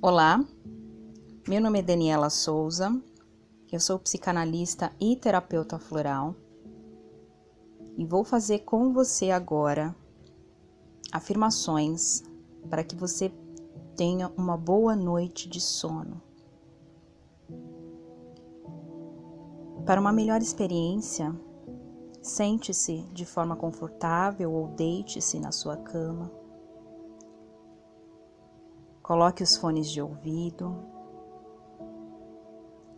Olá, meu nome é Daniela Souza, eu sou psicanalista e terapeuta floral e vou fazer com você agora afirmações para que você tenha uma boa noite de sono. Para uma melhor experiência, sente-se de forma confortável ou deite-se na sua cama. Coloque os fones de ouvido.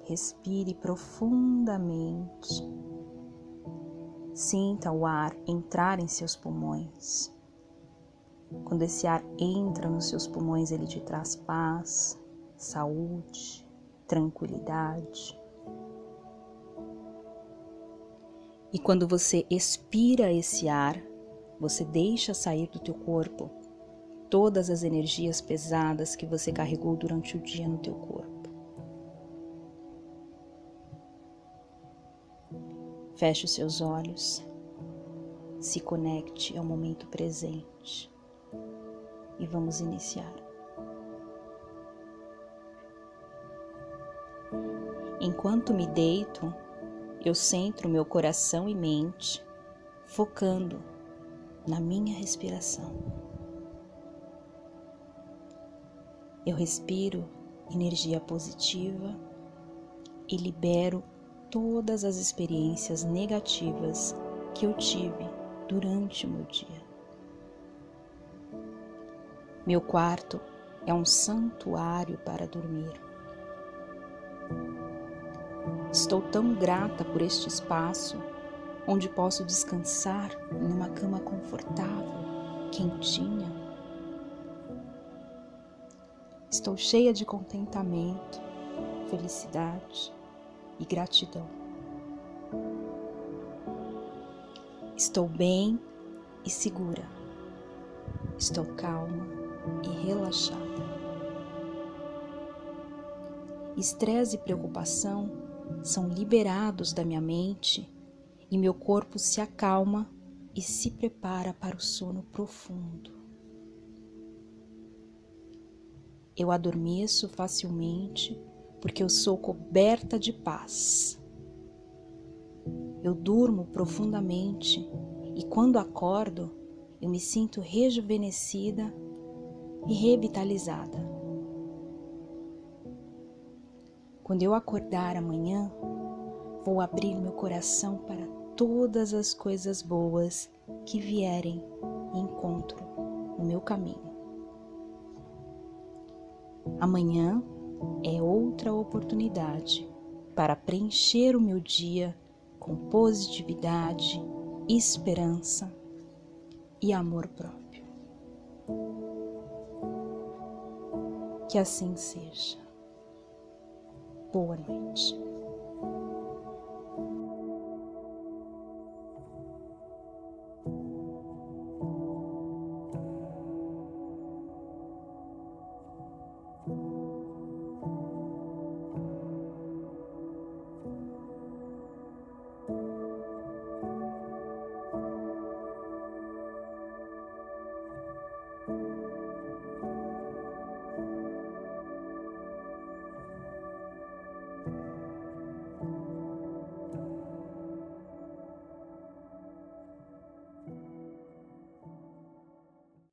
Respire profundamente. Sinta o ar entrar em seus pulmões. Quando esse ar entra nos seus pulmões, ele te traz paz, saúde, tranquilidade. E quando você expira esse ar, você deixa sair do teu corpo todas as energias pesadas que você carregou durante o dia no teu corpo. Feche os seus olhos, se conecte ao momento presente e vamos iniciar. Enquanto me deito, eu centro meu coração e mente, focando na minha respiração. Eu respiro energia positiva e libero todas as experiências negativas que eu tive durante o meu dia. Meu quarto é um santuário para dormir. Estou tão grata por este espaço onde posso descansar em uma cama confortável, quentinha. Estou cheia de contentamento, felicidade e gratidão. Estou bem e segura. Estou calma e relaxada. Estresse e preocupação são liberados da minha mente e meu corpo se acalma e se prepara para o sono profundo. Eu adormeço facilmente porque eu sou coberta de paz. Eu durmo profundamente e quando acordo, eu me sinto rejuvenescida e revitalizada. Quando eu acordar amanhã, vou abrir meu coração para todas as coisas boas que vierem e encontro no meu caminho. Amanhã é outra oportunidade para preencher o meu dia com positividade, esperança e amor próprio. Que assim seja. Boa noite.